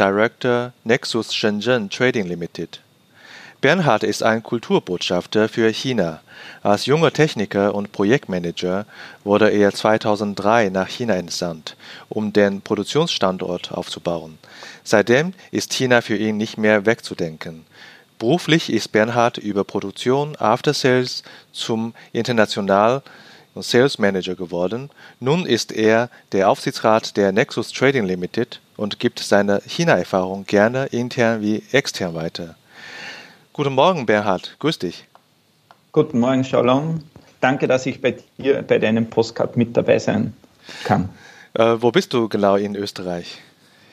Director Nexus Shenzhen Trading Limited. Bernhard ist ein Kulturbotschafter für China. Als junger Techniker und Projektmanager wurde er 2003 nach China entsandt, um den Produktionsstandort aufzubauen. Seitdem ist China für ihn nicht mehr wegzudenken. Beruflich ist Bernhard über Produktion After Sales zum international Sales Manager geworden. Nun ist er der Aufsichtsrat der Nexus Trading Limited und gibt seine China-Erfahrung gerne intern wie extern weiter. Guten Morgen, Bernhard. Grüß dich. Guten Morgen, Shalom. Danke, dass ich bei dir bei deinem Postcard mit dabei sein kann. Äh, wo bist du genau in Österreich?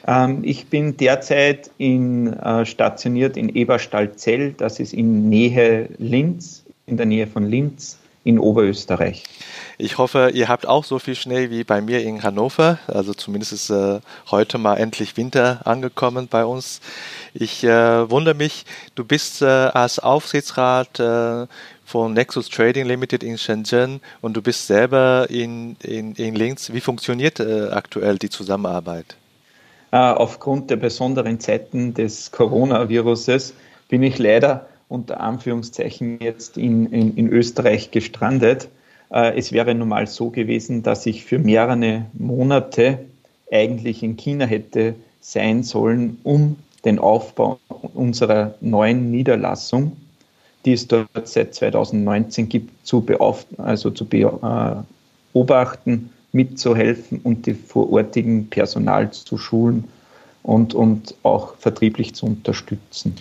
Ähm, ich bin derzeit in, äh, stationiert in Eberstall-Zell. Das ist in Nähe Linz, in der Nähe von Linz in Oberösterreich. Ich hoffe, ihr habt auch so viel Schnee wie bei mir in Hannover. Also zumindest ist äh, heute mal endlich Winter angekommen bei uns. Ich äh, wundere mich, du bist äh, als Aufsichtsrat äh, von Nexus Trading Limited in Shenzhen und du bist selber in, in, in Linz. Wie funktioniert äh, aktuell die Zusammenarbeit? Äh, aufgrund der besonderen Zeiten des Coronaviruses bin ich leider unter Anführungszeichen jetzt in, in, in Österreich gestrandet. Äh, es wäre normal so gewesen, dass ich für mehrere Monate eigentlich in China hätte sein sollen, um den Aufbau unserer neuen Niederlassung, die es dort seit 2019 gibt, zu, beauf also zu beobachten, mitzuhelfen und die vorortigen Personal zu schulen und, und auch vertrieblich zu unterstützen.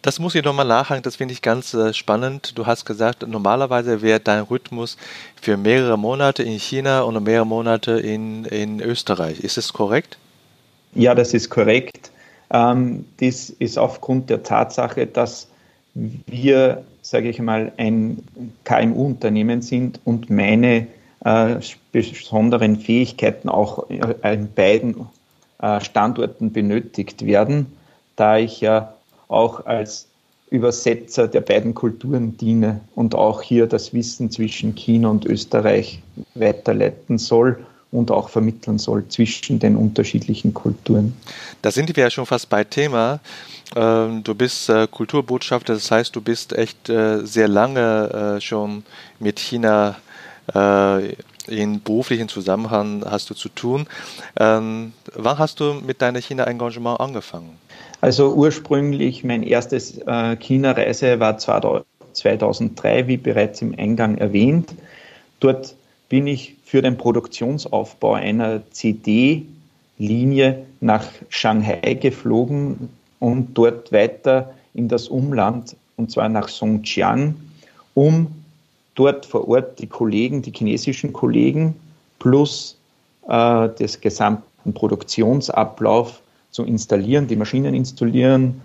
Das muss ich nochmal nachhaken, das finde ich ganz äh, spannend. Du hast gesagt, normalerweise wäre dein Rhythmus für mehrere Monate in China und mehrere Monate in, in Österreich. Ist es korrekt? Ja, das ist korrekt. Ähm, das ist aufgrund der Tatsache, dass wir, sage ich mal, ein KMU-Unternehmen sind und meine äh, besonderen Fähigkeiten auch in beiden Standorten benötigt werden, da ich ja auch als Übersetzer der beiden Kulturen diene und auch hier das Wissen zwischen China und Österreich weiterleiten soll und auch vermitteln soll zwischen den unterschiedlichen Kulturen. Da sind wir ja schon fast bei Thema. Ähm, du bist äh, Kulturbotschafter, das heißt, du bist echt äh, sehr lange schon mit China in beruflichen Zusammenhang hast du zu tun. Ähm, wann hast du mit deinem China-Engagement angefangen? Also ursprünglich mein erstes äh, China-Reise war 2003, wie bereits im Eingang erwähnt. Dort bin ich für den Produktionsaufbau einer CD-Linie nach Shanghai geflogen und dort weiter in das Umland, und zwar nach Songjiang, um dort vor Ort die Kollegen, die chinesischen Kollegen plus äh, des gesamten Produktionsablauf zu installieren, die Maschinen installieren,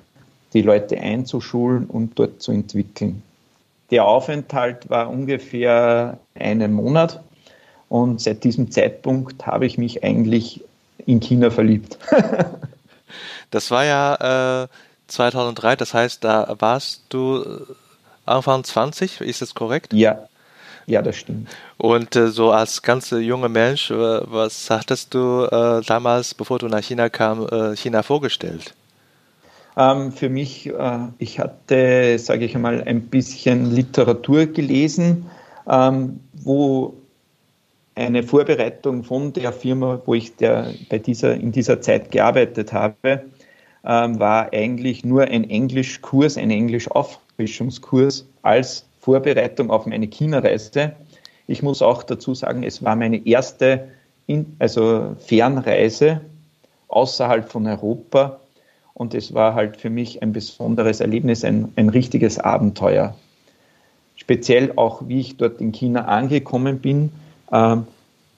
die Leute einzuschulen und dort zu entwickeln. Der Aufenthalt war ungefähr einen Monat und seit diesem Zeitpunkt habe ich mich eigentlich in China verliebt. das war ja äh, 2003, das heißt, da warst du Anfang 20, ist das korrekt? Ja, ja, das stimmt. Und äh, so als ganz junger Mensch, äh, was hattest du äh, damals, bevor du nach China kam, äh, China vorgestellt? Ähm, für mich, äh, ich hatte, sage ich einmal, ein bisschen Literatur gelesen, ähm, wo eine Vorbereitung von der Firma, wo ich der, bei dieser, in dieser Zeit gearbeitet habe, ähm, war eigentlich nur ein Englischkurs, ein Englisch-Aufbau Auffrischungskurs als Vorbereitung auf meine China-Reise. Ich muss auch dazu sagen, es war meine erste in, also Fernreise außerhalb von Europa und es war halt für mich ein besonderes Erlebnis, ein, ein richtiges Abenteuer. Speziell auch, wie ich dort in China angekommen bin, äh,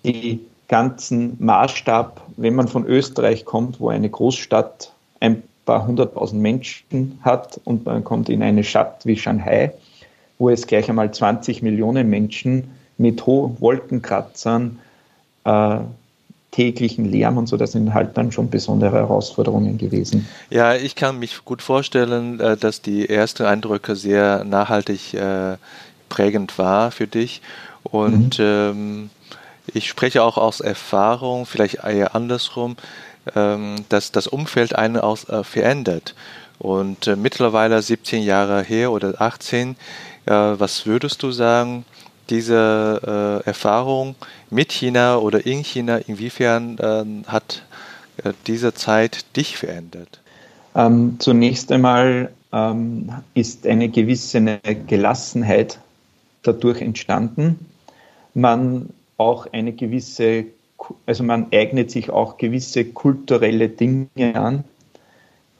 die ganzen Maßstab, wenn man von Österreich kommt, wo eine Großstadt ein paar hunderttausend Menschen hat und man kommt in eine Stadt wie Shanghai, wo es gleich einmal 20 Millionen Menschen mit hohen Wolkenkratzern, äh, täglichen Lärm und so, das sind halt dann schon besondere Herausforderungen gewesen. Ja, ich kann mich gut vorstellen, äh, dass die ersten Eindrücke sehr nachhaltig äh, prägend war für dich. Und mhm. ähm, ich spreche auch aus Erfahrung, vielleicht eher andersrum, ähm, dass das Umfeld einen auch äh, verändert. Und äh, mittlerweile 17 Jahre her oder 18, äh, was würdest du sagen, diese äh, Erfahrung mit China oder in China, inwiefern ähm, hat äh, diese Zeit dich verändert? Ähm, zunächst einmal ähm, ist eine gewisse Gelassenheit dadurch entstanden. Man auch eine gewisse, also man eignet sich auch gewisse kulturelle Dinge an,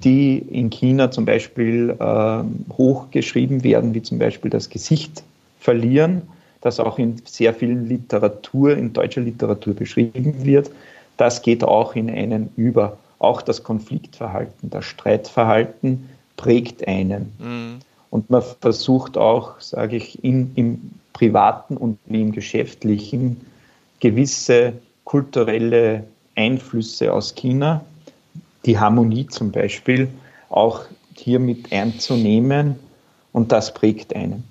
die in China zum Beispiel äh, hochgeschrieben werden, wie zum Beispiel das Gesicht verlieren, das auch in sehr vielen Literatur, in deutscher Literatur beschrieben wird. Das geht auch in einen über. Auch das Konfliktverhalten, das Streitverhalten prägt einen. Mhm. Und man versucht auch, sage ich, in, im privaten und im geschäftlichen gewisse kulturelle Einflüsse aus China, die Harmonie zum Beispiel, auch hier mit einzunehmen und das prägt einen.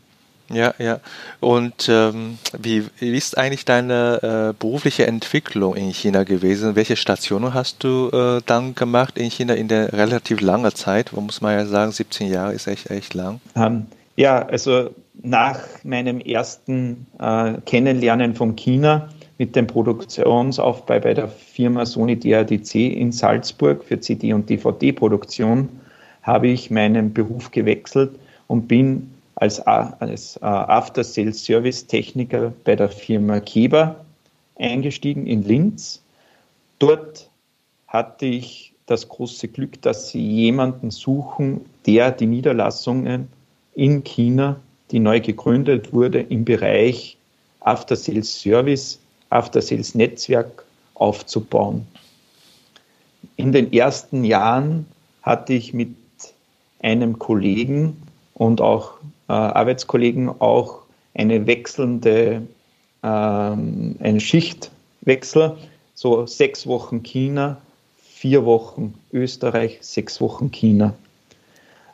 Ja, ja. Und ähm, wie, wie, ist eigentlich deine äh, berufliche Entwicklung in China gewesen? Welche Stationen hast du äh, dann gemacht in China in der relativ langen Zeit? Wo muss man ja sagen, 17 Jahre ist echt, echt lang. Ähm, ja, also nach meinem ersten äh, Kennenlernen von China mit dem Produktionsaufbau bei der Firma Sony DADC in Salzburg für CD- und DVD-Produktion habe ich meinen Beruf gewechselt und bin als, als uh, After-Sales-Service-Techniker bei der Firma Keber eingestiegen in Linz. Dort hatte ich das große Glück, dass sie jemanden suchen, der die Niederlassungen in China, die neu gegründet wurde, im Bereich After-Sales-Service After-Sales-Netzwerk aufzubauen. In den ersten Jahren hatte ich mit einem Kollegen und auch äh, Arbeitskollegen auch eine wechselnde, ähm, einen Schichtwechsel, so sechs Wochen China, vier Wochen Österreich, sechs Wochen China.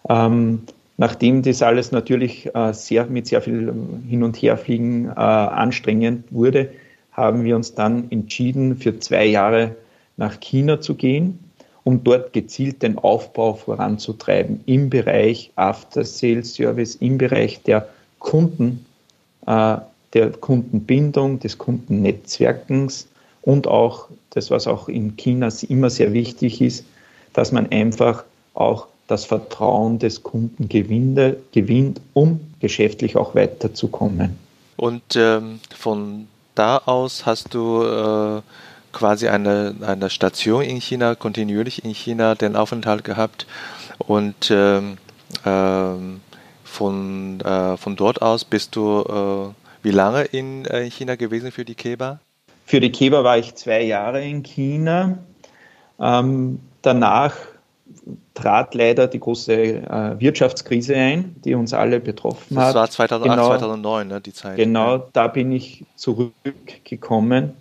Ähm, nachdem das alles natürlich äh, sehr, mit sehr viel Hin- und Herfliegen äh, anstrengend wurde, haben wir uns dann entschieden, für zwei Jahre nach China zu gehen, um dort gezielt den Aufbau voranzutreiben im Bereich After Sales Service, im Bereich der Kunden, äh, der Kundenbindung, des Kundennetzwerkens und auch das, was auch in China immer sehr wichtig ist, dass man einfach auch das Vertrauen des Kunden gewinnt, gewinnt um geschäftlich auch weiterzukommen. Und ähm, von da aus hast du äh, quasi eine, eine Station in China, kontinuierlich in China den Aufenthalt gehabt und ähm, ähm, von, äh, von dort aus bist du äh, wie lange in äh, China gewesen für die Keba? Für die Keba war ich zwei Jahre in China. Ähm, danach trat leider die große äh, Wirtschaftskrise ein, die uns alle betroffen das hat. Das war 2008, genau, 2009, ne, die Zeit. Genau, da bin ich zurückgekommen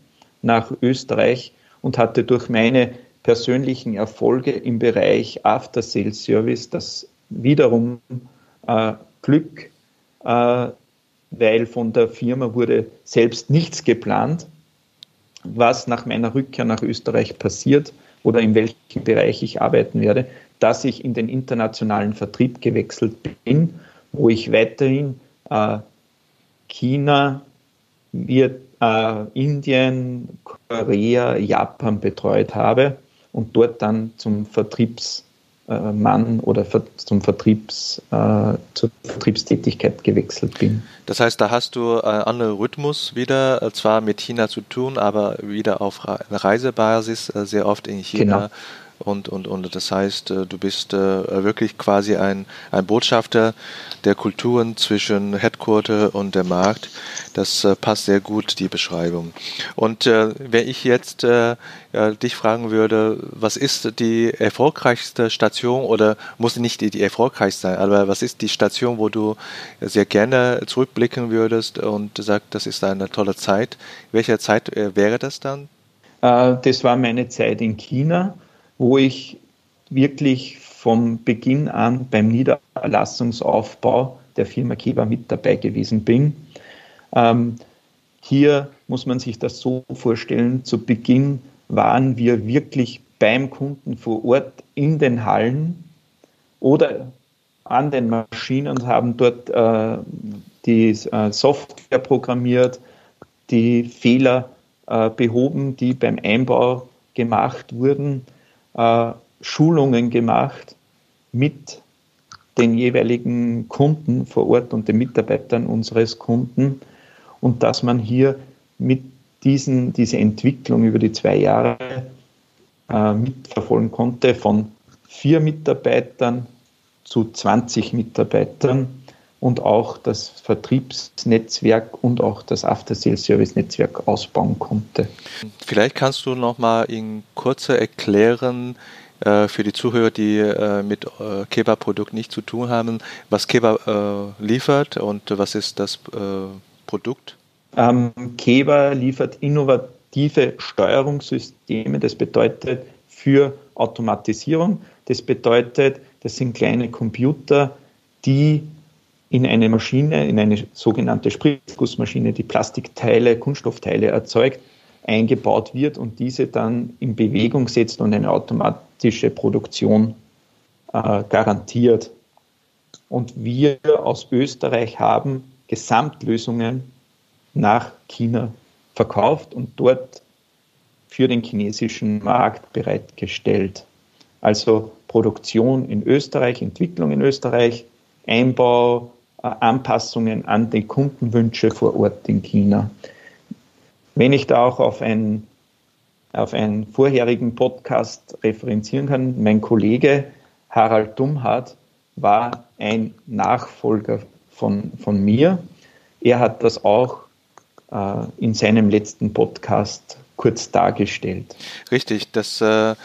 nach Österreich und hatte durch meine persönlichen Erfolge im Bereich After Sales Service das wiederum äh, Glück, äh, weil von der Firma wurde selbst nichts geplant, was nach meiner Rückkehr nach Österreich passiert oder in welchem Bereich ich arbeiten werde, dass ich in den internationalen Vertrieb gewechselt bin, wo ich weiterhin äh, China, wir, äh, Indien, Korea, Japan betreut habe und dort dann zum Vertriebs Mann oder zum Vertriebs, äh, zur Vertriebstätigkeit gewechselt bin. Das heißt, da hast du einen anderen Rhythmus wieder, äh, zwar mit China zu tun, aber wieder auf Reisebasis, sehr oft in China Und, und, und das heißt, äh, du bist äh, wirklich quasi ein, ein Botschafter der Kulturen zwischen Headquarter und der Markt. Das äh, passt sehr gut, die Beschreibung. Und wenn ich jetzt dich fragen würde, was ist die erfolgreichste Station oder muss nicht die, erfolgreichste sein, aber was ist die Station, wo du sehr gerne zurückblicken würdest und sagst, das ist eine tolle Zeit? Welche Zeit wäre das dann? das war meine Zeit in China wo ich wirklich vom Beginn an beim Niederlassungsaufbau der Firma Keba mit dabei gewesen bin. Ähm, hier muss man sich das so vorstellen, zu Beginn waren wir wirklich beim Kunden vor Ort in den Hallen oder an den Maschinen und haben dort äh, die äh, Software programmiert, die Fehler äh, behoben, die beim Einbau gemacht wurden äh, Schulungen gemacht mit den jeweiligen Kunden vor Ort und den Mitarbeitern unseres Kunden. Und dass man hier mit diesen, diese Entwicklung über die zwei Jahre äh, mitverfolgen konnte von vier Mitarbeitern zu 20 Mitarbeitern und auch das Vertriebsnetzwerk und auch das After-Sales-Service-Netzwerk ausbauen konnte. Vielleicht kannst du noch mal in kurzer erklären, äh, für die Zuhörer, die äh, mit äh, Keba-Produkt nicht zu tun haben, was Keba liefert und was ist das Produkt? Ähm, Keba liefert innovative Steuerungssysteme. Das bedeutet für Automatisierung. Das bedeutet, das sind kleine Computer, die in eine Maschine, in eine sogenannte Spritzgussmaschine, die Plastikteile, Kunststoffteile erzeugt, eingebaut wird und diese dann in Bewegung setzt und eine automatische Produktion äh, garantiert. Und wir aus Österreich haben Gesamtlösungen nach China verkauft und dort für den chinesischen Markt bereitgestellt. Also Produktion in Österreich, Entwicklung in Österreich, Einbau, Anpassungen an die Kundenwünsche vor Ort in China. Wenn ich da auch auf, ein, auf einen vorherigen Podcast referenzieren kann, mein Kollege Harald Dumhardt war ein Nachfolger von, von mir. Er hat das auch äh, in seinem letzten Podcast kurz dargestellt. Richtig, das äh,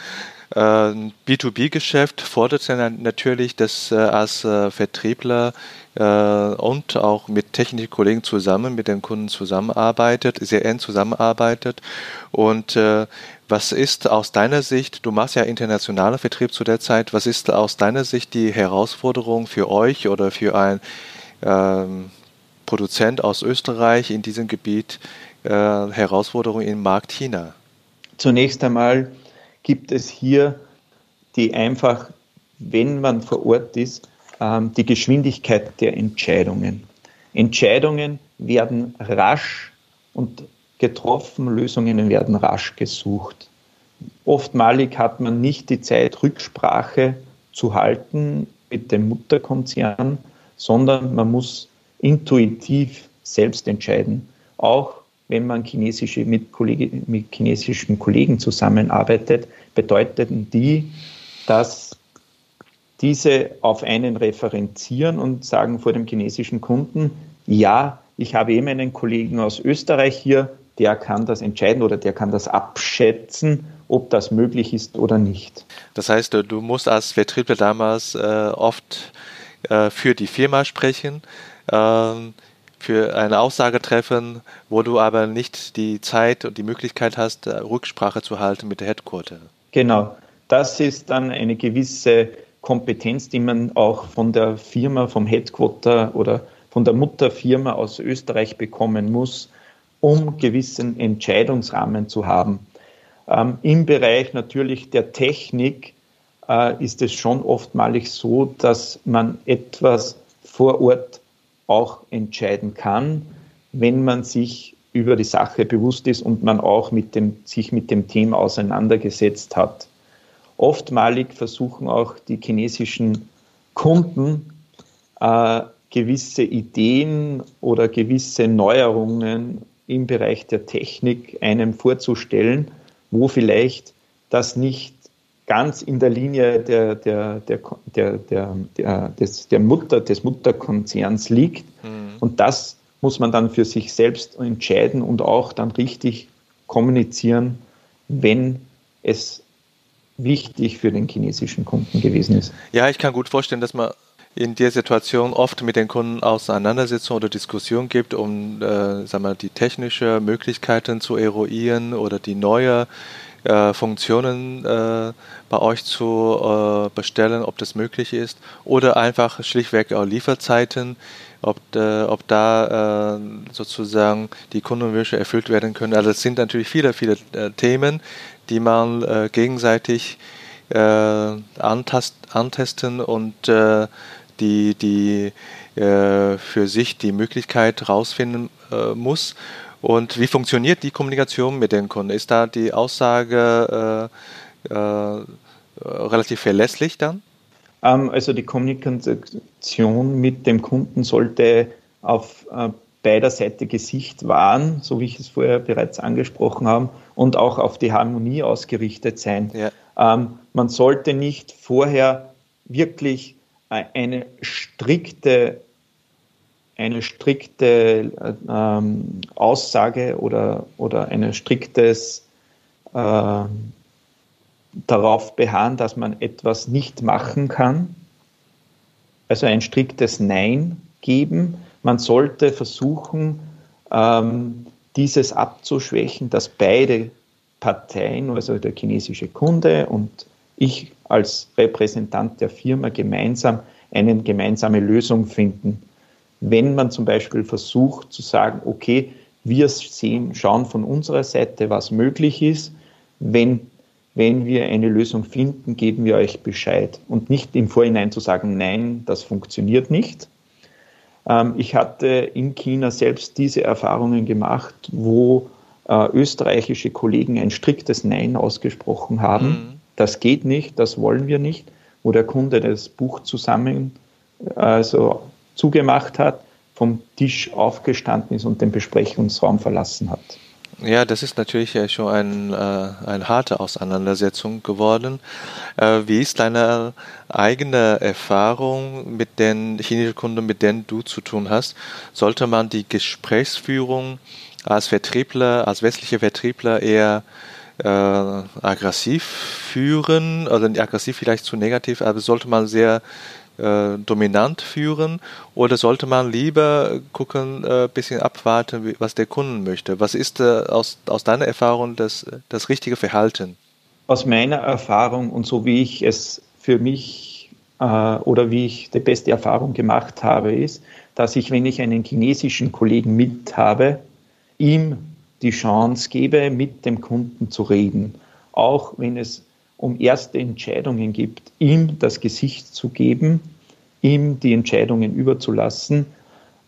B2B-Geschäft fordert natürlich, dass äh, als äh, Vertriebler äh, und auch mit technischen Kollegen zusammen, mit den Kunden zusammenarbeitet, sehr eng zusammenarbeitet. Und was ist aus deiner Sicht, du machst ja internationalen Vertrieb zu der Zeit, was ist aus deiner Sicht die Herausforderung für euch oder für ein ähm, Produzent aus Österreich in diesem Gebiet, äh, Herausforderung im Markt China? Zunächst einmal gibt es hier die einfach, wenn man vor Ort ist, ähm, die Geschwindigkeit der Entscheidungen. Entscheidungen werden rasch und getroffen, Lösungen werden rasch gesucht. Oftmalig hat man nicht die Zeit, Rücksprache zu halten mit dem Mutterkonzern, sondern man muss intuitiv selbst entscheiden. Auch wenn man chinesische mit, Kollege, mit chinesischen Kollegen zusammenarbeitet, bedeuteten die, dass diese auf einen referenzieren und sagen vor dem chinesischen Kunden, ja, ich habe eben einen Kollegen aus Österreich hier, der kann das entscheiden oder der kann das abschätzen, ob das möglich ist oder nicht. Das heißt, du musst als Vertriebler damals äh, oft äh, für die Firma sprechen. Ähm, für eine Aussage treffen, wo du aber nicht die Zeit und die Möglichkeit hast, äh, Rücksprache zu halten mit der Headquarter. Genau, das ist dann eine gewisse Kompetenz, die man auch von der Firma, vom Headquarter oder von der Mutterfirma aus Österreich bekommen muss, um gewissen Entscheidungsrahmen zu haben. Ähm, Im Bereich natürlich der Technik äh, ist es schon oftmalig so, dass man etwas vor Ort auch entscheiden kann, wenn man sich über die Sache bewusst ist und man auch mit dem, sich mit dem Thema auseinandergesetzt hat. Oftmalig versuchen auch die chinesischen Kunden äh, gewisse Ideen oder gewisse Neuerungen im Bereich der Technik einem vorzustellen, wo vielleicht das nicht ganz in der Linie der, der, der, der, der, der, des, der Mutter, des Mutterkonzerns liegt. Mhm. Und das muss man dann für sich selbst entscheiden und auch dann richtig kommunizieren, wenn es wichtig für den chinesischen Kunden gewesen ist. Ja, ich kann gut vorstellen, dass man in der Situation oft mit den Kunden Auseinandersetzungen oder Diskussionen gibt, um äh, sagen wir, die technischen Möglichkeiten zu eruieren oder die neue äh, Funktionen äh, bei euch zu äh, bestellen, ob das möglich ist, oder einfach schlichtweg auch Lieferzeiten, ob, äh, ob da äh, sozusagen die Kundenwünsche erfüllt werden können. Also es sind natürlich viele, viele äh, Themen, die man gegenseitig antast, antesten und die, die für sich die Möglichkeit rausfinden muss. Und wie funktioniert die Kommunikation mit den Kunden? Ist da die Aussage äh, äh, relativ verlässlich dann? Ähm, also die Kommunikation mit dem Kunden sollte auf äh, beider Seite Gesicht wahren, so wie ich es vorher bereits angesprochen habe, und auch auf die Harmonie ausgerichtet sein. Ja. Ähm, man sollte nicht vorher wirklich äh, eine strikte eine strikte ähm, Aussage oder, oder ein striktes äh, darauf beharren, dass man etwas nicht machen kann. Also ein striktes Nein geben. Man sollte versuchen, ähm, dieses abzuschwächen, dass beide Parteien, also der chinesische Kunde und ich als Repräsentant der Firma gemeinsam eine gemeinsame Lösung finden wenn man zum Beispiel versucht zu sagen, okay, wir sehen, schauen von unserer Seite, was möglich ist. Wenn, wenn wir eine Lösung finden, geben wir euch Bescheid. Und nicht im Vorhinein zu sagen, nein, das funktioniert nicht. Ähm, ich hatte in China selbst diese Erfahrungen gemacht, wo äh, österreichische Kollegen ein striktes Nein ausgesprochen haben. Mhm. Das geht nicht, das wollen wir nicht. Wo der Kunde das Buch zusammen, also zugemacht hat, vom Tisch aufgestanden ist und den Besprechungsraum verlassen hat. Ja, das ist natürlich schon ein, äh, eine harte Auseinandersetzung geworden. Äh, wie ist deine eigene Erfahrung mit den chinesischen Kunden, mit denen du zu tun hast? Sollte man die Gesprächsführung als Vertriebler, als westlicher Vertriebler eher äh, aggressiv führen, also aggressiv vielleicht zu negativ, aber sollte man sehr äh, dominant führen oder sollte man lieber gucken, ein äh, bisschen abwarten, was der Kunde möchte? Was ist äh, aus, aus deiner Erfahrung das, das richtige Verhalten? Aus meiner Erfahrung und so wie ich es für mich äh, oder wie ich die beste Erfahrung gemacht habe, ist, dass ich, wenn ich einen chinesischen Kollegen mit habe, ihm die Chance gebe, mit dem Kunden zu reden. Auch wenn es um erste Entscheidungen gibt, ihm das Gesicht zu geben, ihm die Entscheidungen überzulassen.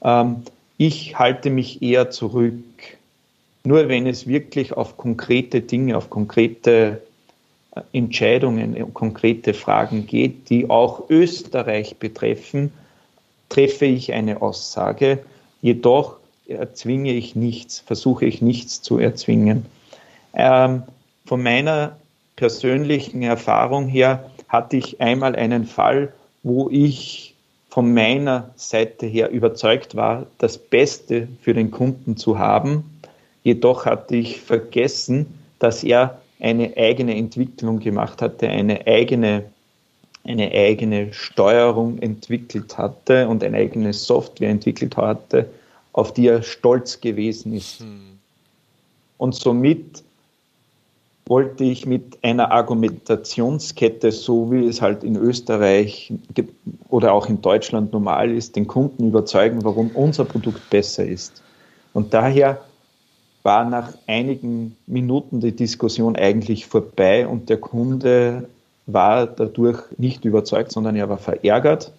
Ähm, ich halte mich eher zurück. Nur wenn es wirklich auf konkrete Dinge, auf konkrete äh, Entscheidungen, konkrete Fragen geht, die auch Österreich betreffen, treffe ich eine Aussage. Jedoch erzwinge ich nichts, versuche ich nichts zu erzwingen. Ähm, von meiner persönlichen Erfahrung her hatte ich einmal einen Fall, wo ich von meiner Seite her überzeugt war, das Beste für den Kunden zu haben. Jedoch hatte ich vergessen, dass er eine eigene Entwicklung gemacht hatte, eine eigene, eine eigene Steuerung entwickelt hatte und eine eigene Software entwickelt hatte, auf die er stolz gewesen ist. Hm. Und somit wollte ich mit einer Argumentationskette, so wie es halt in Österreich oder auch in Deutschland normal ist, den Kunden überzeugen, warum unser Produkt besser ist. Und daher war nach einigen Minuten die Diskussion eigentlich vorbei und der Kunde war dadurch nicht überzeugt, sondern er war verärgert.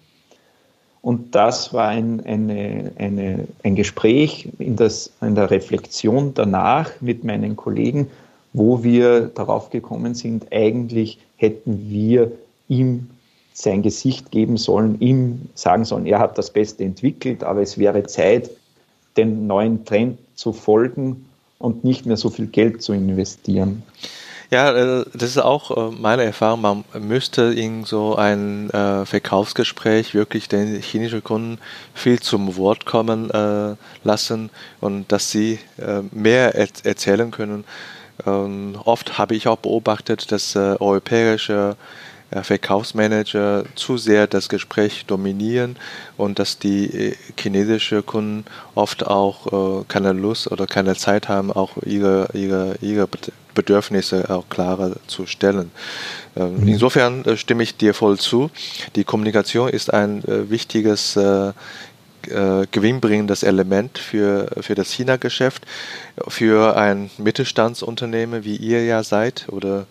Und das war ein, eine, eine, ein Gespräch in, das, in der Reflexion danach mit meinen Kollegen, wo wir darauf gekommen sind, eigentlich hätten wir ihm sein Gesicht geben sollen, ihm sagen sollen, er hat das Beste entwickelt, aber es wäre Zeit, den neuen Trend zu folgen und nicht mehr so viel Geld zu investieren. Ja, äh, das ist auch äh, meine Erfahrung. Man müsste in so ein äh, Verkaufsgespräch wirklich den chinesischen Kunden viel zum Wort kommen lassen und dass sie mehr erzählen können. Ähm, oft habe ich auch beobachtet, dass europäische Verkaufsmanager zu sehr das Gespräch dominieren und dass die chinesischen Kunden oft auch keine Lust oder keine Zeit haben, auch ihre, ihre, ihre Bedürfnisse auch klarer zu stellen. Ähm, mhm. Insofern äh, stimme ich dir voll zu. Die Kommunikation ist ein äh, wichtiges äh, gewinnbringendes Element für, für das China-Geschäft, für ein Mittelstandsunternehmen, wie ihr ja seid oder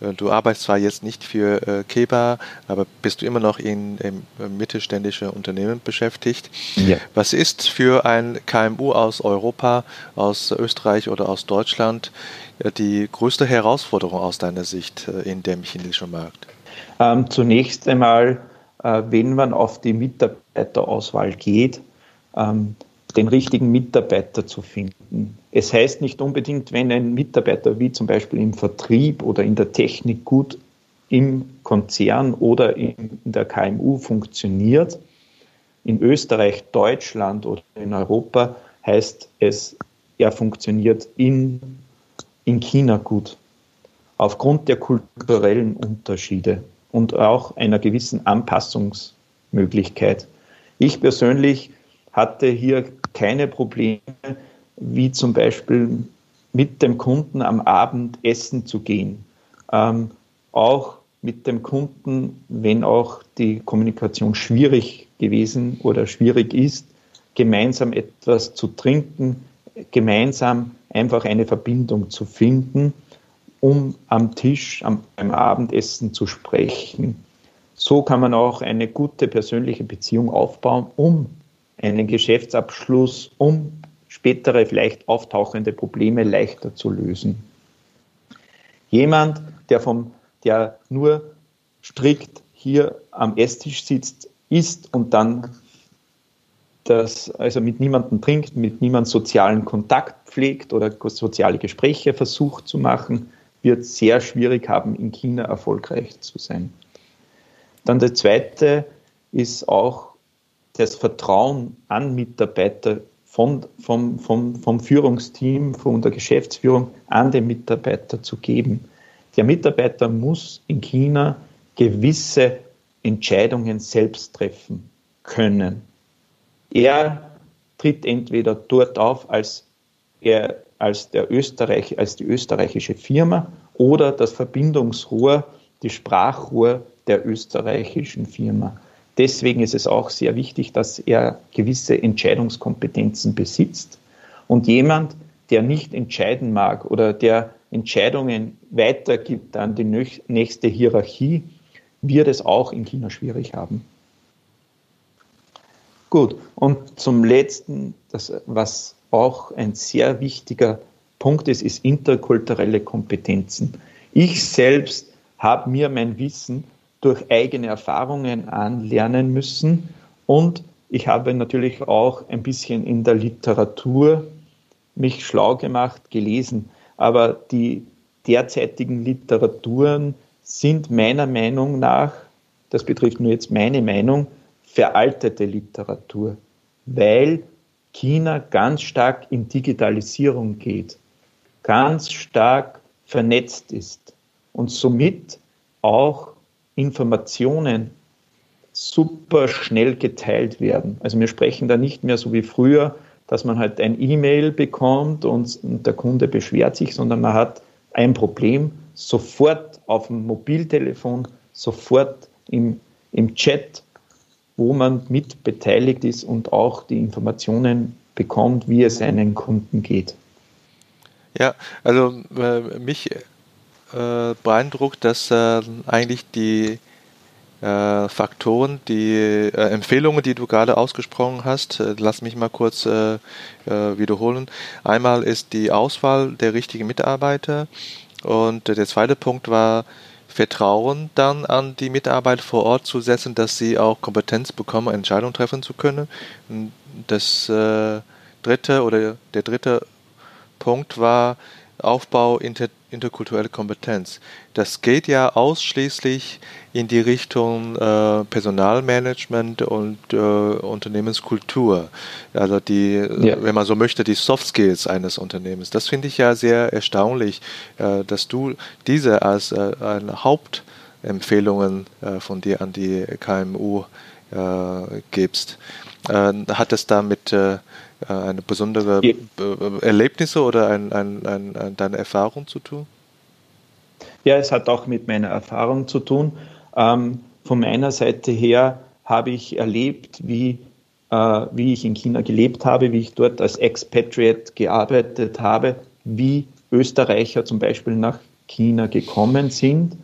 äh, du arbeitest zwar jetzt nicht für äh, Keba, aber bist du immer noch in, in äh, mittelständischen Unternehmen beschäftigt. Ja. Was ist für ein KMU aus Europa, aus Österreich oder aus Deutschland äh, die größte Herausforderung aus deiner Sicht in dem chinesischen Markt? Ähm, zunächst einmal, äh, wenn man auf die Mitarbeiterauswahl geht, ähm, den richtigen Mitarbeiter zu finden. Es heißt nicht unbedingt, wenn ein Mitarbeiter wie zum Beispiel im Vertrieb oder in der Technik gut im Konzern oder in der KMU funktioniert, in Österreich, Deutschland oder in Europa heißt es, er funktioniert in, in China gut. Aufgrund der kulturellen Unterschiede und auch einer gewissen Anpassungsmöglichkeit. Ich persönlich hatte hier keine Probleme, wie zum Beispiel mit dem Kunden am Abend essen zu gehen. Ähm, auch mit dem Kunden, wenn auch die Kommunikation schwierig gewesen oder schwierig ist, gemeinsam etwas zu trinken, gemeinsam einfach eine Verbindung zu finden, um am Tisch am, beim Abendessen zu sprechen. So kann man auch eine gute persönliche Beziehung aufbauen, um einen Geschäftsabschluss, um spätere vielleicht auftauchende Probleme leichter zu lösen. Jemand, der, vom, der nur strikt hier am Esstisch sitzt, isst und dann das, also mit niemandem trinkt, mit niemandem sozialen Kontakt pflegt oder soziale Gespräche versucht zu machen, wird sehr schwierig haben, in China erfolgreich zu sein. Dann der zweite ist auch das Vertrauen an Mitarbeiter von, vom, vom, vom Führungsteam, von der Geschäftsführung an den Mitarbeiter zu geben. Der Mitarbeiter muss in China gewisse Entscheidungen selbst treffen können. Er tritt entweder dort auf als, er, als, der Österreich, als die österreichische Firma oder das Verbindungsrohr, die Sprachrohr der österreichischen Firma. Deswegen ist es auch sehr wichtig, dass er gewisse Entscheidungskompetenzen besitzt. Und jemand, der nicht entscheiden mag oder der Entscheidungen weitergibt an die nächste Hierarchie, wird es auch in China schwierig haben. Gut, und zum letzten, das, was auch ein sehr wichtiger Punkt ist, ist interkulturelle Kompetenzen. Ich selbst habe mir mein Wissen durch eigene Erfahrungen anlernen müssen. Und ich habe natürlich auch ein bisschen in der Literatur mich schlau gemacht, gelesen. Aber die derzeitigen Literaturen sind meiner Meinung nach, das betrifft nur jetzt meine Meinung, veraltete Literatur, weil China ganz stark in Digitalisierung geht, ganz stark vernetzt ist und somit auch Informationen super schnell geteilt werden. Also wir sprechen da nicht mehr so wie früher, dass man halt ein E-Mail bekommt und, der Kunde beschwert sich, sondern man hat ein Problem sofort auf dem Mobiltelefon, sofort im, im Chat, wo man mit beteiligt ist und auch die Informationen bekommt, wie es einem Kunden geht. Ja, also äh, mich äh, beeindruckt, dass äh, eigentlich die äh, Faktoren, die äh, Empfehlungen, die du gerade ausgesprochen hast, äh, lass mich mal kurz wiederholen. Einmal ist die Auswahl der richtigen Mitarbeiter und der zweite Punkt war, Vertrauen dann an die Mitarbeiter vor Ort zu setzen, dass sie auch Kompetenz bekommen, Entscheidungen treffen zu können. Das dritte oder der dritte Punkt war Aufbau inter interkulturelle Kompetenz. Das geht ja ausschließlich in die Richtung äh, Personalmanagement und äh, Unternehmenskultur. Also die, ja. wenn man so möchte, die Soft Skills eines Unternehmens. Das finde ich ja sehr erstaunlich, äh, dass du diese als äh, eine Hauptempfehlungen äh, von dir an die KMU äh, gibst. hat es damit äh, eine besondere ja. Erlebnisse oder ein, ein, ein, deine Erfahrung zu tun? Ja, es hat auch mit meiner Erfahrung zu tun. Ähm, von meiner Seite her habe ich erlebt, wie, äh, wie ich in China gelebt habe, wie ich dort als Expatriate gearbeitet habe, wie Österreicher zum Beispiel nach China gekommen sind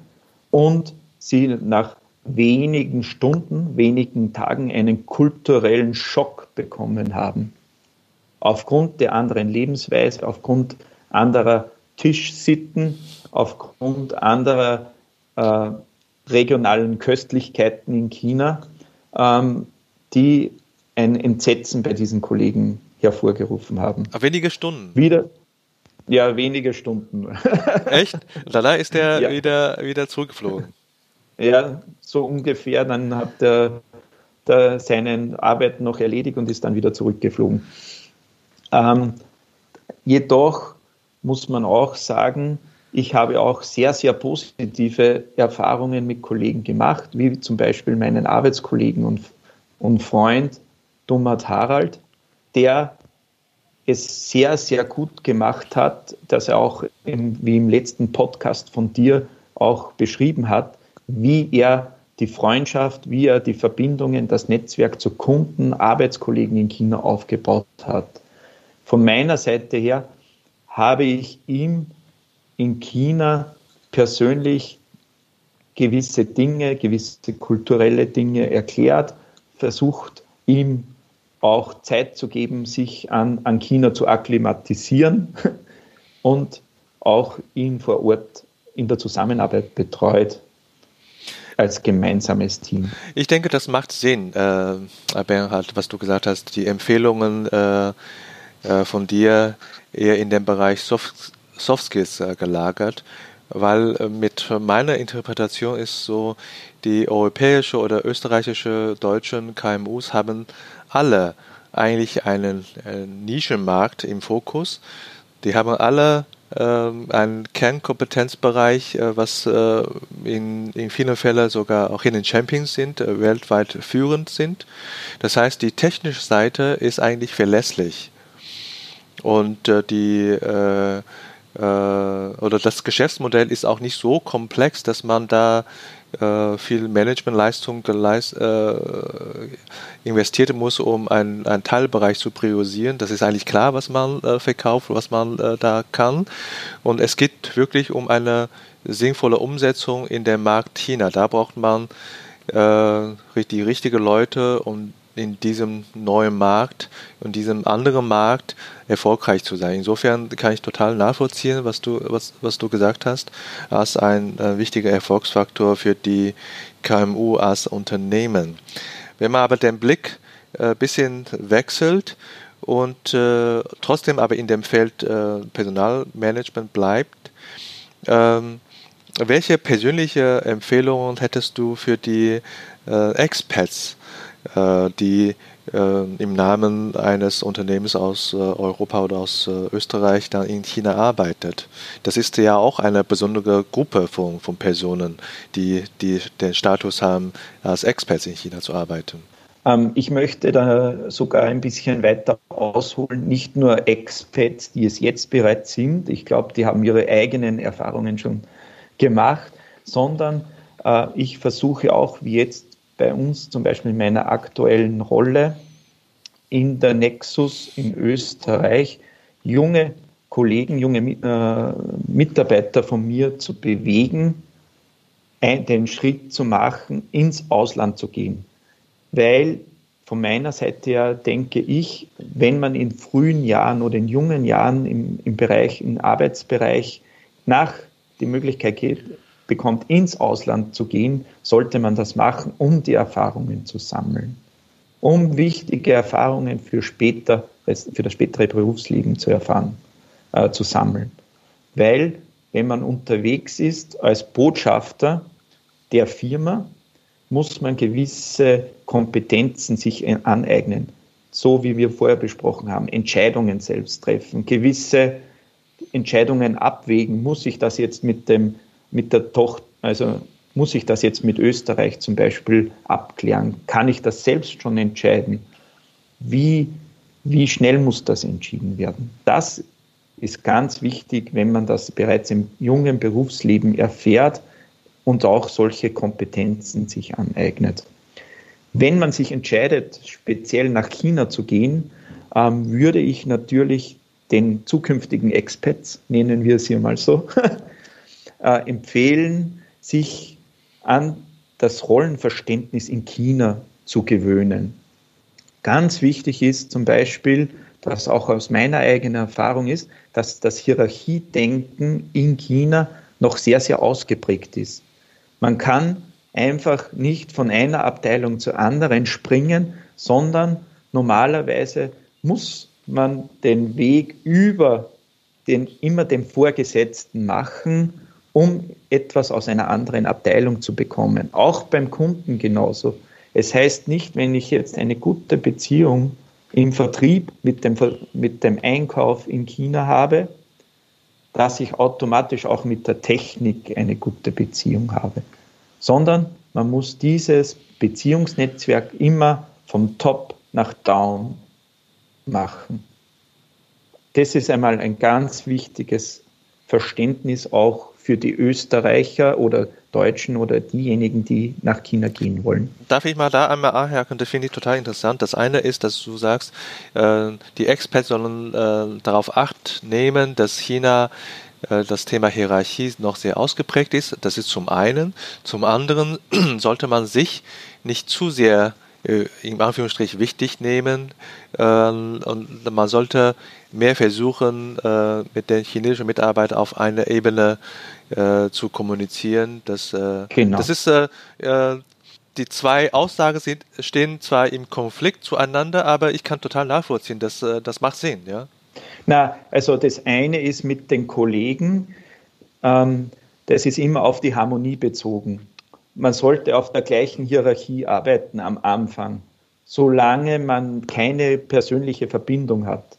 und sie nach wenigen Stunden, wenigen Tagen einen kulturellen Schock bekommen haben aufgrund der anderen Lebensweise, aufgrund anderer Tischsitten, aufgrund anderer äh, regionalen Köstlichkeiten in China, ähm, die ein Entsetzen bei diesen Kollegen hervorgerufen haben. Wenige Stunden. Wieder, ja, wenige Stunden. Echt? Lala ist der ja. wieder, wieder zurückgeflogen. Ja, so ungefähr. Dann hat er, der seine Arbeit noch erledigt und ist dann wieder zurückgeflogen. Ähm, jedoch muss man auch sagen, ich habe auch sehr, sehr positive Erfahrungen mit Kollegen gemacht, wie zum Beispiel meinen Arbeitskollegen und, und Freund Dumat Harald, der es sehr, sehr gut gemacht hat, dass er auch, im, wie im letzten Podcast von dir auch beschrieben hat, wie er die Freundschaft, wie er die Verbindungen, das Netzwerk zu Kunden, Arbeitskollegen in China aufgebaut hat. Von meiner Seite her habe ich ihm in China persönlich gewisse Dinge, gewisse kulturelle Dinge erklärt, versucht ihm auch Zeit zu geben, sich an, an China zu akklimatisieren und auch ihn vor Ort in der Zusammenarbeit betreut als gemeinsames Team. Ich denke, das macht Sinn, äh, Bernhard, was du gesagt hast. Die Empfehlungen äh, äh, von dir eher in den Bereich Soft, Soft Skills äh, gelagert, weil äh, mit meiner Interpretation ist so, die europäische oder österreichische deutschen KMUs haben alle eigentlich einen, einen Nischenmarkt im Fokus. Die haben alle ähm, einen Kernkompetenzbereich, äh, was äh, in, in vielen Fällen sogar auch in den Champions sind, äh, weltweit führend sind. Das heißt, die technische Seite ist eigentlich verlässlich. Und äh, die äh, äh, oder das Geschäftsmodell ist auch nicht so komplex, dass man da äh, viel Managementleistung geleist, äh, investiert muss, um einen, einen Teilbereich zu priorisieren. Das ist eigentlich klar, was man äh, verkauft, was man äh, da kann. Und es geht wirklich um eine sinnvolle Umsetzung in dem Markt China. Da braucht man äh, die richtigen Leute, um in diesem neuen Markt und diesem anderen Markt erfolgreich zu sein. Insofern kann ich total nachvollziehen, was du, was, was du gesagt hast, als ein äh, wichtiger Erfolgsfaktor für die KMU als Unternehmen. Wenn man aber den Blick ein äh, bisschen wechselt und äh, trotzdem aber in dem Feld äh, Personalmanagement bleibt, ähm, welche persönliche Empfehlungen hättest du für die äh, Expats, die äh, im Namen eines Unternehmens aus äh, Europa oder aus Österreich dann in China arbeitet. Das ist ja auch eine besondere Gruppe von, von Personen, die, die den Status haben, als Experts in China zu arbeiten. Ähm, ich möchte da sogar ein bisschen weiter ausholen. Nicht nur Expats, die es jetzt bereits sind, ich glaube, die haben ihre eigenen Erfahrungen schon gemacht, sondern ich versuche auch, wie jetzt bei uns zum Beispiel in meiner aktuellen Rolle in der Nexus in Österreich junge Kollegen, junge äh, Mitarbeiter von mir zu bewegen, den Schritt zu machen, ins Ausland zu gehen. Weil von meiner Seite her denke ich, wenn man in frühen Jahren oder in jungen Jahren im, im Bereich, im Arbeitsbereich nach die Möglichkeit geht, bekommt, ins Ausland zu gehen, sollte man das machen, um die Erfahrungen zu sammeln, um wichtige Erfahrungen für später, für das spätere Berufsleben zu erfahren, äh, zu sammeln. Weil wenn man unterwegs ist als Botschafter der Firma, muss man gewisse Kompetenzen sich aneignen. So wie wir vorher besprochen haben, Entscheidungen selbst treffen, gewisse Entscheidungen abwägen. Muss ich das jetzt mit dem, mit der Tochter, also muss ich das jetzt mit Österreich zum Beispiel abklären? Kann ich das selbst schon entscheiden? Wie, wie schnell muss das entschieden werden? Das ist ganz wichtig, wenn man das bereits im jungen Berufsleben erfährt und auch solche Kompetenzen sich aneignet. Wenn man sich entscheidet, speziell nach China zu gehen, ähm, würde ich natürlich den zukünftigen Expats, nennen wir sie mal so, äh, empfehlen, sich an das Rollenverständnis in China zu gewöhnen. Ganz wichtig ist zum Beispiel, das auch aus meiner eigenen Erfahrung ist, dass das Hierarchiedenken in China noch sehr, sehr ausgeprägt ist. Man kann einfach nicht von einer Abteilung zur anderen springen, sondern normalerweise muss man den Weg über den immer dem Vorgesetzten machen, um etwas aus einer anderen Abteilung zu bekommen. Auch beim Kunden genauso. Es heißt nicht, wenn ich jetzt eine gute Beziehung im Vertrieb mit dem, mit dem Einkauf in China habe, dass ich automatisch auch mit der Technik eine gute Beziehung habe, sondern man muss dieses Beziehungsnetzwerk immer vom Top nach Down machen. Das ist einmal ein ganz wichtiges Verständnis auch für die Österreicher oder Deutschen oder diejenigen, die nach China gehen wollen. Darf ich mal da einmal anhaken? Das finde ich total interessant. Das eine ist, dass du sagst, äh, die Experts sollen äh, darauf acht nehmen, dass China äh, das Thema Hierarchie noch sehr ausgeprägt ist. Das ist zum einen. Zum anderen sollte man sich nicht zu sehr äh, in Anführungsstrich wichtig nehmen ähm, und man sollte mehr versuchen, äh, mit den chinesischen Mitarbeitern auf einer Ebene äh, zu kommunizieren. Das, äh, genau. das ist äh, äh, die zwei Aussagen sind, stehen zwar im Konflikt zueinander, aber ich kann total nachvollziehen, dass äh, das macht Sinn, ja. Na, also das eine ist mit den Kollegen, ähm, das ist immer auf die Harmonie bezogen. Man sollte auf der gleichen Hierarchie arbeiten am Anfang, solange man keine persönliche Verbindung hat.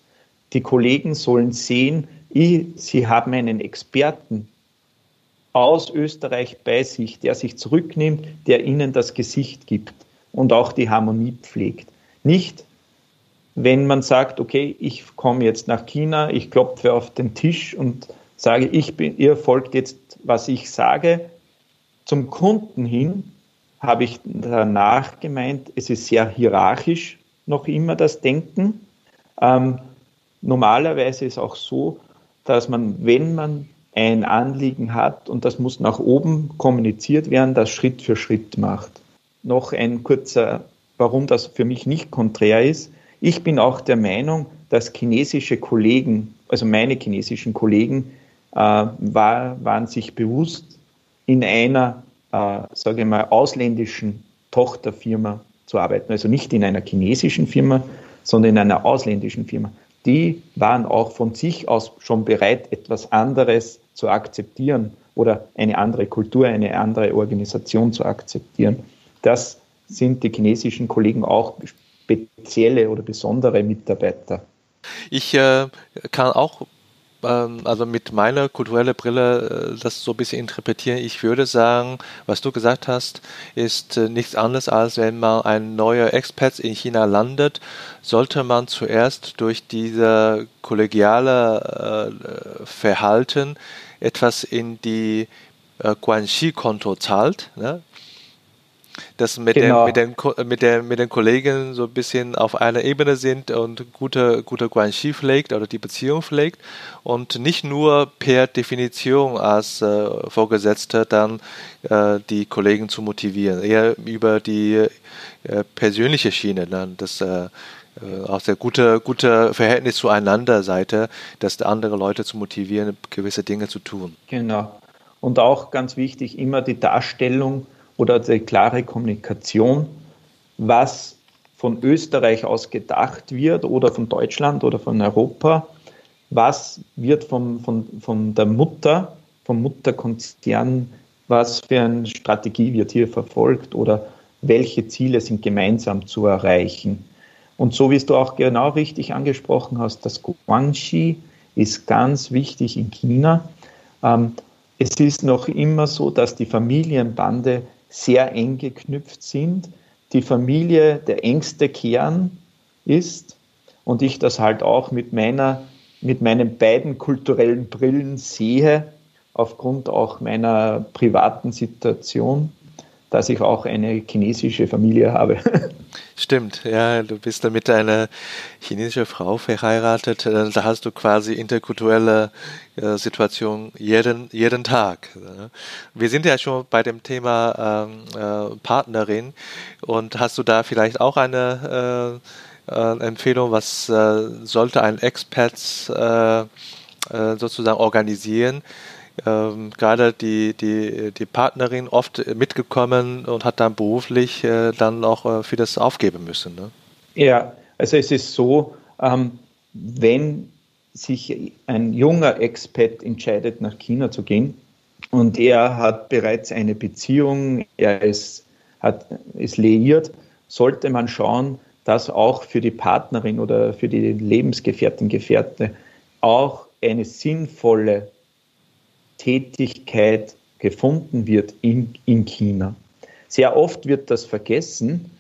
Die Kollegen sollen sehen, sie haben einen Experten, aus Österreich bei sich, der sich zurücknimmt, der ihnen das Gesicht gibt und auch die Harmonie pflegt. Nicht, wenn man sagt, okay, ich komme jetzt nach China, ich klopfe auf den Tisch und sage, ich bin, ihr folgt jetzt, was ich sage. Zum Kunden hin habe ich danach gemeint, es ist sehr hierarchisch noch immer das Denken. Ähm, normalerweise ist auch so, dass man, wenn man ein Anliegen hat und das muss nach oben kommuniziert werden, das Schritt für Schritt macht. Noch ein kurzer, warum das für mich nicht konträr ist. Ich bin auch der Meinung, dass chinesische Kollegen, also meine chinesischen Kollegen, äh, war, waren sich bewusst, in einer, äh, sage ich mal, ausländischen Tochterfirma zu arbeiten. Also nicht in einer chinesischen Firma, sondern in einer ausländischen Firma die waren auch von sich aus schon bereit, etwas anderes zu akzeptieren oder eine andere Kultur, eine andere Organisation zu akzeptieren. Das sind die chinesischen Kollegen auch spezielle oder besondere Mitarbeiter. Ich äh, kann auch also mit meiner kulturellen Brille äh, das so ein bisschen interpretieren. Ich würde sagen, was du gesagt hast, ist äh, nichts anderes, als wenn man ein neuer Expert in China landet, sollte man zuerst durch diese kollegiale äh, Verhalten etwas in die Guanxi-Konto zahlt. Ne? Dass mit, genau. den, mit, den, mit, der, mit den Kollegen so ein bisschen auf einer Ebene sind und gute, gute Guanxi pflegt oder die Beziehung pflegt und nicht nur per Definition als äh, Vorgesetzter dann äh, die Kollegen zu motivieren, eher über die äh, persönliche Schiene, dann das äh, äh, auch sehr gute, gute Verhältnis zueinander Seite, dass andere Leute zu motivieren, gewisse Dinge zu tun. Genau. Und auch ganz wichtig, immer die Darstellung oder die klare Kommunikation, was von Österreich aus gedacht wird oder von Deutschland oder von Europa, was wird von, von, von der Mutter, vom Mutterkonzern, was für eine Strategie wird hier verfolgt oder welche Ziele sind gemeinsam zu erreichen. Und so wie du auch genau richtig angesprochen hast, das Guangxi ist ganz wichtig in China. Ähm, es ist noch immer so, dass die Familienbande sehr eng geknüpft sind, die Familie der engste Kern ist und ich das halt auch mit meiner, mit meinen beiden kulturellen Brillen sehe, aufgrund auch meiner privaten Situation dass ich auch eine chinesische Familie habe. Stimmt, ja, du bist da mit einer chinesischen Frau verheiratet. Äh, da hast du quasi interkulturelle äh, Situation jeden, jeden Tag. Wir sind ja schon bei dem Thema ähm, äh, Partnerin und hast du da vielleicht auch eine äh, Empfehlung, was sollte ein Expat sozusagen organisieren? Ähm, gerade die, die, die Partnerin oft mitgekommen und hat dann beruflich äh, dann auch äh, vieles aufgeben müssen. Ne? Ja, also es ist so, ähm, wenn sich ein junger Expat entscheidet, nach China zu gehen und er hat bereits eine Beziehung, er ist, hat, ist liiert, sollte man schauen, dass auch für die Partnerin oder für die Lebensgefährtin, Gefährte auch eine sinnvolle Tätigkeit gefunden wird in, in China. Sehr oft wird das vergessen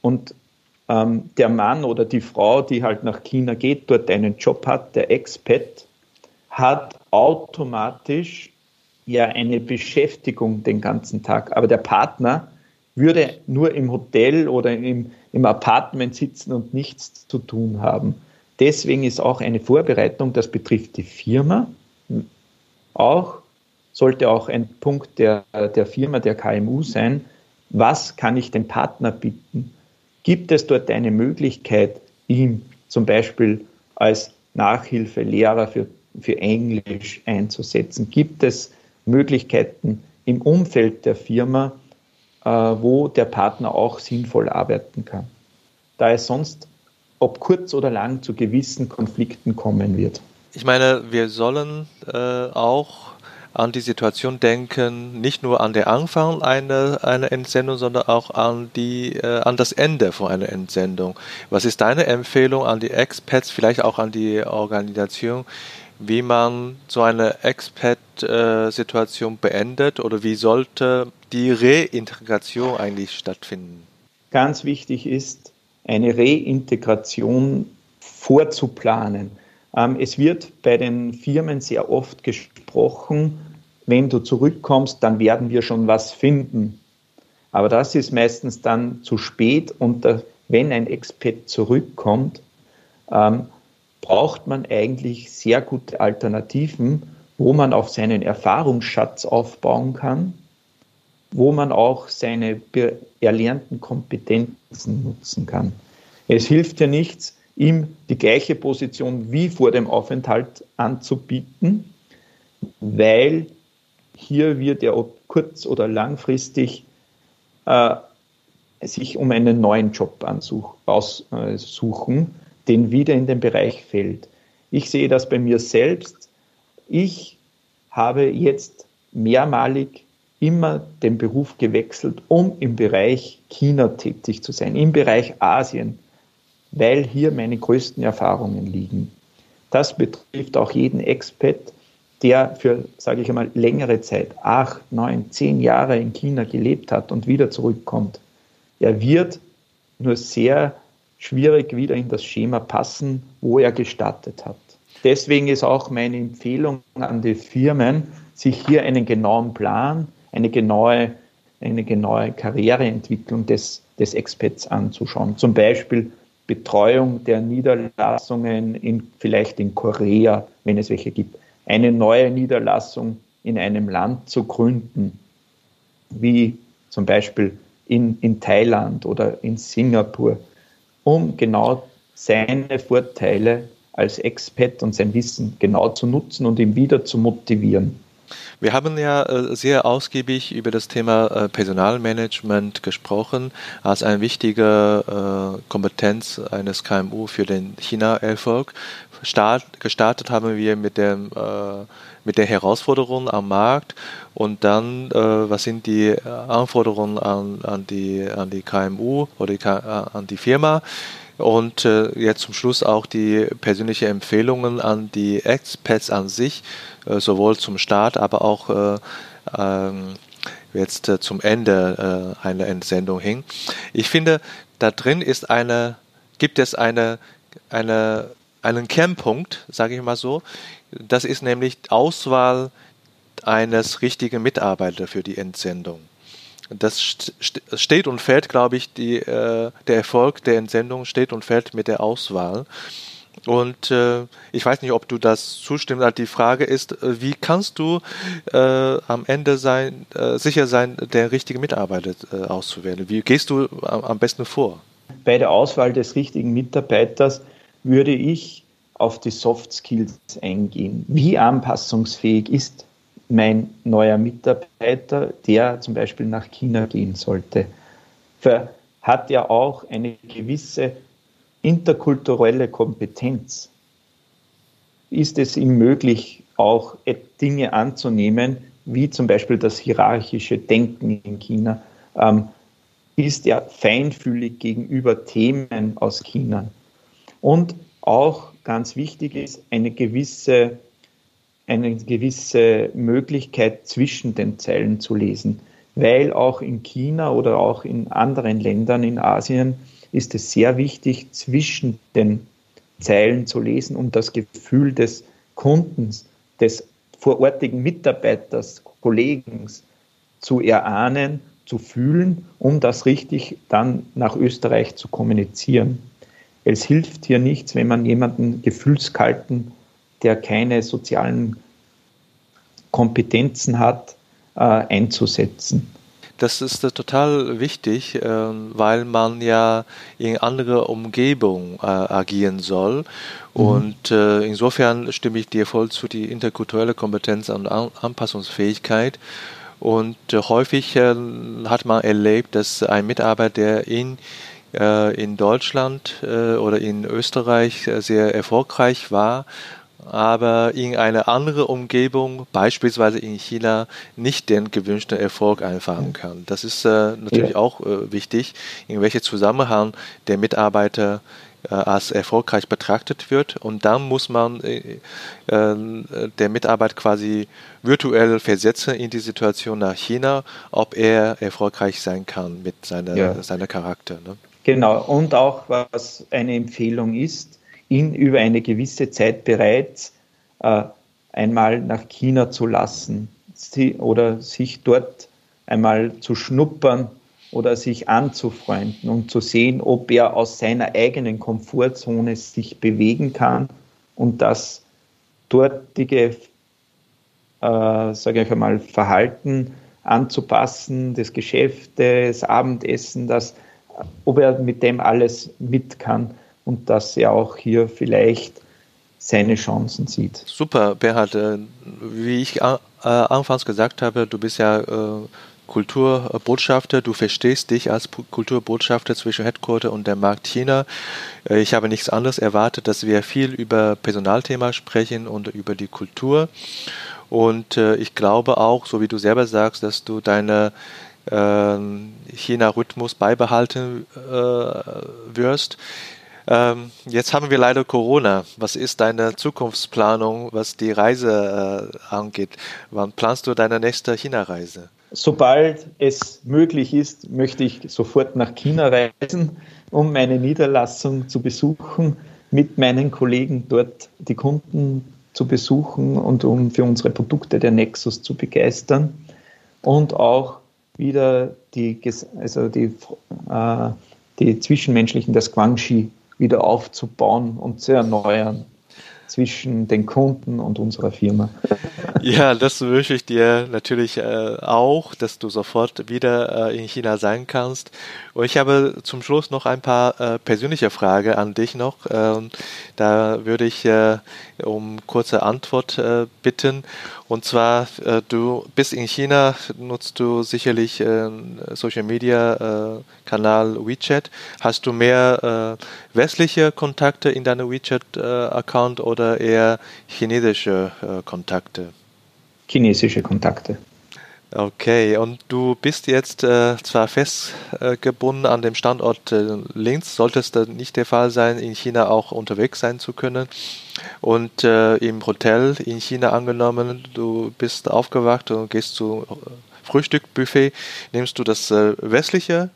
und ähm, der Mann oder die Frau, die halt nach China geht, dort einen Job hat, der Expat, hat automatisch ja eine Beschäftigung den ganzen Tag. Aber der Partner würde nur im Hotel oder im, im Apartment sitzen und nichts zu tun haben. Deswegen ist auch eine Vorbereitung, das betrifft die Firma, auch sollte auch ein Punkt der, der Firma, der KMU sein. Was kann ich dem Partner bieten? Gibt es dort eine Möglichkeit, ihm zum Beispiel als Nachhilfelehrer für, für Englisch einzusetzen? Gibt es Möglichkeiten im Umfeld der Firma, äh, wo der Partner auch sinnvoll arbeiten kann? Da es sonst, ob kurz oder lang, zu gewissen Konflikten kommen wird. Ich meine, wir sollen äh, auch an die Situation denken, nicht nur an den Anfang einer, einer Entsendung, sondern auch an, die, äh, an das Ende von einer Entsendung. Was ist deine Empfehlung an die Expats, vielleicht auch an die Organisation, wie man so eine Expat-Situation beendet oder wie sollte die Reintegration eigentlich stattfinden? Ganz wichtig ist, eine Reintegration vorzuplanen. Ähm, es wird bei den Firmen sehr oft gesprochen, wenn du zurückkommst, dann werden wir schon was finden. Aber das ist meistens dann zu spät und wenn ein Expat zurückkommt, ähm, braucht man eigentlich sehr gute Alternativen, wo man auf seinen Erfahrungsschatz aufbauen kann, wo man auch seine erlernten Kompetenzen nutzen kann. Es hilft ja nichts, ihm die gleiche Position wie vor dem Aufenthalt anzubieten, weil hier wird er kurz- oder langfristig äh, sich um einen neuen Job aussuchen, den wieder in den Bereich fällt. Ich sehe das bei mir selbst. Ich habe jetzt mehrmalig immer den Beruf gewechselt, um im Bereich China tätig zu sein, im Bereich Asien, weil hier meine größten Erfahrungen liegen. Das betrifft auch jeden Expat, der für, sage ich einmal, längere Zeit, acht, neun, zehn Jahre in China gelebt hat und wieder zurückkommt, er wird nur sehr schwierig wieder in das Schema passen, wo er gestartet hat. Deswegen ist auch meine Empfehlung an die Firmen, sich hier einen genauen Plan, eine genaue, eine genaue Karriereentwicklung des, des Expats anzuschauen. Zum Beispiel Betreuung der Niederlassungen in, vielleicht in Korea, wenn es welche gibt eine neue Niederlassung in einem Land zu gründen, wie zum Beispiel in, in Thailand oder in Singapur, um genau seine Vorteile als Expat und sein Wissen genau zu nutzen und ihn wieder zu motivieren. Wir haben ja äh, sehr ausgiebig über das Thema äh, Personalmanagement gesprochen, als eine wichtige äh, Kompetenz eines KMU für den China-Erfolg. gestartet haben wir mit, dem, mit den Herausforderungen am Markt und dann, was sind die Anforderungen an, an, die, an die KMU oder an die Firma und äh, jetzt zum Schluss auch die persönlichen Empfehlungen an die Expats an sich, äh, sowohl zum Start, aber auch äh, ähm, jetzt äh, zum Ende äh, einer Entsendung hin. Ich finde, da drin ist eine, gibt es eine, eine, einen Kernpunkt, sage ich mal so. Das ist nämlich Auswahl eines richtigen Mitarbeiters für die Entsendung. Das steht und fällt, glaube ich, die, äh, der Erfolg der Entsendung steht und fällt mit der Auswahl. Und äh, ich weiß nicht, ob du das zustimmst. Also die Frage ist, äh, wie kannst du äh, am Ende sein, äh, sicher sein, der richtige Mitarbeiter äh, auszuwählen? Wie gehst du am, am besten vor? Bei der Auswahl des richtigen Mitarbeiters würde ich auf die Soft Skills eingehen. Wie anpassungsfähig ist mein neuer Mitarbeiter, der zum Beispiel nach China gehen sollte, hat ja auch eine gewisse interkulturelle Kompetenz. Ist es ihm möglich, auch Dinge anzunehmen, wie zum Beispiel das hierarchische Denken in China? Ähm, ist er feinfühlig gegenüber Themen aus China? Und auch ganz wichtig ist eine gewisse eine gewisse Möglichkeit zwischen den Zeilen zu lesen, weil auch in China oder auch in anderen Ländern in Asien ist es sehr wichtig, zwischen den Zeilen zu lesen, um das Gefühl des Kundens, des vorortigen Mitarbeiters, Kollegen zu erahnen, zu fühlen, um das richtig dann nach Österreich zu kommunizieren. Es hilft hier nichts, wenn man jemanden gefühlskalten der keine sozialen Kompetenzen hat, äh, einzusetzen. Das ist äh, total wichtig, äh, weil man ja in andere Umgebung äh, agieren soll. Mhm. Und äh, insofern stimme ich dir voll zu, die interkulturelle Kompetenz und An Anpassungsfähigkeit. Und häufig hat man erlebt, dass ein Mitarbeiter, der in in Deutschland oder in Österreich sehr erfolgreich war, aber in einer anderen Umgebung, beispielsweise in China, nicht den gewünschten Erfolg einfahren kann. Das ist äh, natürlich ja. auch äh, wichtig, in welchem Zusammenhang der Mitarbeiter äh, als erfolgreich betrachtet wird. Und dann muss man äh, äh, der Mitarbeiter quasi virtuell versetzen in die Situation nach China, ob er erfolgreich sein kann mit seiner, ja. seiner Charakter. Ne? Genau, und auch was eine Empfehlung ist, ihn über eine gewisse Zeit bereits äh, einmal nach China zu lassen sie, oder sich dort einmal zu schnuppern oder sich anzufreunden und zu sehen, ob er aus seiner eigenen Komfortzone sich bewegen kann und das dortige, äh, sage ich einmal, Verhalten anzupassen, das Geschäft, das Abendessen, das, ob er mit dem alles mit kann und dass er auch hier vielleicht seine Chancen sieht. Super, Berhard. Äh, wie ich äh, anfangs gesagt habe, du bist ja äh, Kulturbotschafter, du verstehst dich als Kulturbotschafter zwischen Headquarter und der Markt China. Ich habe nichts anderes erwartet, dass wir viel über Personalthema sprechen und über die Kultur. Und ich glaube auch, so wie du selber sagst, dass du deine China-Rhythmus beibehalten wirst. Ähm, jetzt haben wir leider Corona. Was ist deine Zukunftsplanung, was die Reise äh, angeht? Wann planst du deine nächste China-Reise? Sobald es möglich ist, möchte ich sofort nach China reisen, um meine Niederlassung zu besuchen, mit meinen Kollegen dort die Kunden zu besuchen und um für unsere Produkte der Nexus zu begeistern und auch wieder die, also die, äh, die zwischenmenschlichen, das Guangxi wieder aufzubauen und zu erneuern. zwischen den Kunden und unserer Firma. Ja, das wünsche ich dir natürlich äh, auch, dass du sofort wieder äh, in China sein kannst. Ich habe zum Schluss noch ein paar äh, persönliche Fragen an dich noch. Ähm, da würde ich äh, um kurze Antwort äh, bitten. Und zwar, äh, du bist in China, nutzt du sicherlich äh, Social Media äh, Kanal WeChat. Hast du mehr westliche Kontakte in deinem WeChat-Account oder eher chinesische Kontakte? Chinesische Kontakte. Okay, und du bist jetzt äh, zwar festgebunden äh, an dem Standort äh, Linz, sollte es dann nicht der Fall sein, in China auch unterwegs sein zu können. Und äh, im Hotel in China angenommen, du bist aufgewacht und gehst zu äh, Frühstückbuffet, nimmst du das äh, westliche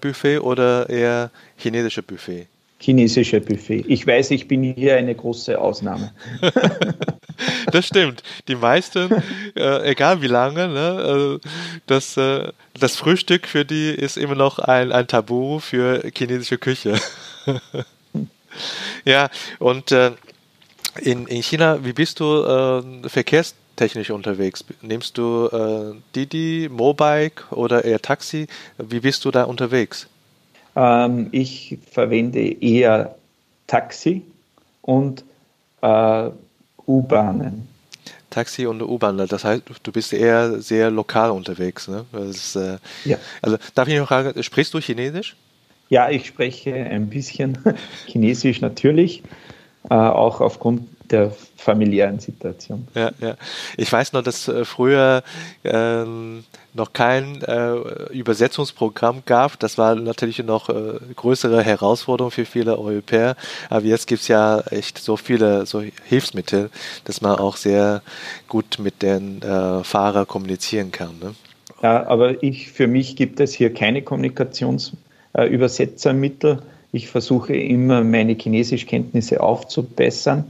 Buffet oder eher chinesische Buffet? Chinesische Buffet. Ich weiß, ich bin hier eine große Ausnahme. das stimmt. Die meisten, äh, egal wie lange, ne, äh, das, äh, das Frühstück für die ist immer noch ein, ein Tabu für chinesische Küche. ja, und äh, in, in China, wie bist du äh, verkehrstechnisch unterwegs? Nimmst du äh, Didi, Mobike oder eher Taxi? Wie bist du da unterwegs? Ähm, ich verwende eher Taxi und äh, U-Bahnen. Taxi und U-Bahn, das heißt, du bist eher sehr lokal unterwegs. Ne? Ist, äh, ja. Also darf ich noch fragen, sprichst du Chinesisch? Ja, ich spreche ein bisschen Chinesisch natürlich, äh, auch aufgrund der familiären Situation. Ja, ja. Ich weiß noch, dass äh, früher ähm, noch kein äh, Übersetzungsprogramm gab. Das war natürlich noch äh, größere Herausforderung für viele Europäer. Aber jetzt gibt es ja echt so viele so Hilfsmittel, dass man auch sehr gut mit den äh, Fahrern kommunizieren kann. Ne? Ja, aber ich, für mich gibt es hier keine Kommunikationsübersetzermittel. Äh, ich versuche immer, meine Chinesischkenntnisse aufzubessern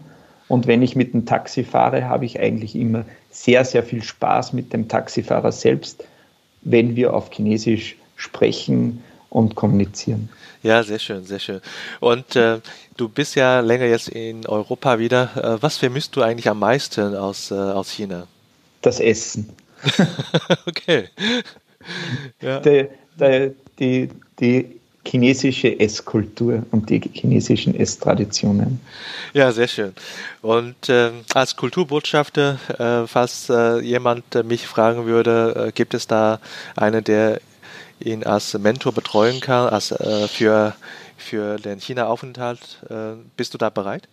und wenn ich mit dem Taxi fahre, habe ich eigentlich immer sehr, sehr viel Spaß mit dem Taxifahrer selbst, wenn wir auf Chinesisch sprechen und kommunizieren. Ja, sehr schön, sehr schön. Und äh, du bist ja länger jetzt in Europa wieder. Äh, was vermisst du eigentlich am meisten aus, äh, aus China? Das Essen. okay. Ja. Der, die, die chinesische Esskultur und die chinesischen Esstraditionen. Ja, sehr schön. Und äh, als Kulturbotschafter, äh, falls äh, jemand mich fragen würde, äh, gibt es da einen, der ihn als Mentor betreuen kann, als äh, für, für den China-Aufenthalt? Äh, bist du da bereit?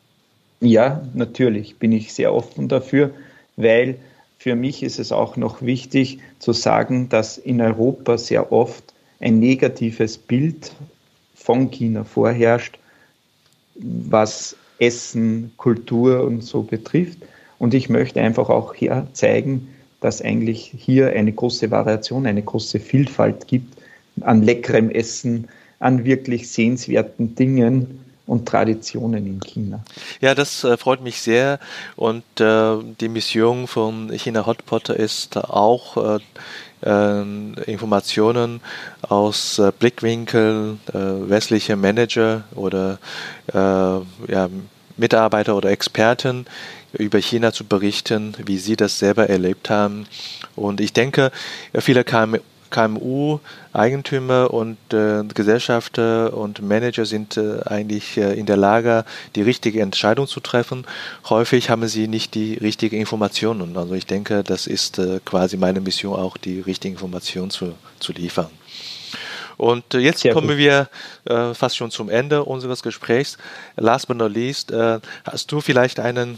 Ja, natürlich bin ich sehr offen dafür, weil für mich ist es auch noch wichtig zu sagen, dass in Europa sehr oft ein negatives Bild von China vorherrscht, was Essen, Kultur und so betrifft. Und ich möchte einfach auch hier zeigen, dass eigentlich hier eine große Variation, eine große Vielfalt gibt an leckerem Essen, an wirklich sehenswerten Dingen und Traditionen in China. Ja, das äh, freut mich sehr. Und äh, die Mission von China Hotpot ist auch äh, ähm, Informationen aus äh, Blickwinkel äh, westlicher Manager oder äh, ja, Mitarbeiter oder Experten über China zu berichten, wie sie das selber erlebt haben. Und ich denke, viele KMU KMU-Eigentümer und äh, Gesellschafter und Manager sind äh, eigentlich äh, in der Lage, die richtige Entscheidung zu treffen. Häufig haben sie nicht die richtigen Informationen. Also ich denke, das ist äh, quasi meine Mission auch, die richtigen Informationen zu, zu liefern. Und äh, jetzt Sehr kommen gut. wir äh, fast schon zum Ende unseres Gesprächs. Last but not least, hast du vielleicht einen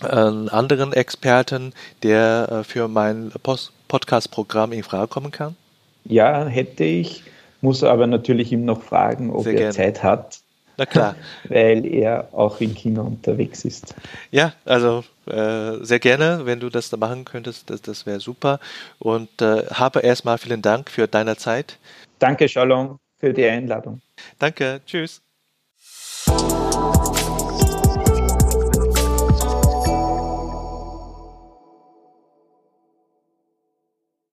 anderen Experten, der für mein Post Podcast-Programm in Frage kommen kann? Ja, hätte ich, muss aber natürlich ihm noch fragen, ob Sehr er gerne. Zeit hat. Na klar. Weil er auch in China unterwegs ist. Ja, also äh, sehr gerne, wenn du das da machen könntest, das, das wäre super. Und äh, habe erstmal vielen Dank für deine Zeit. Danke, Shalom, für die Einladung. Danke, tschüss.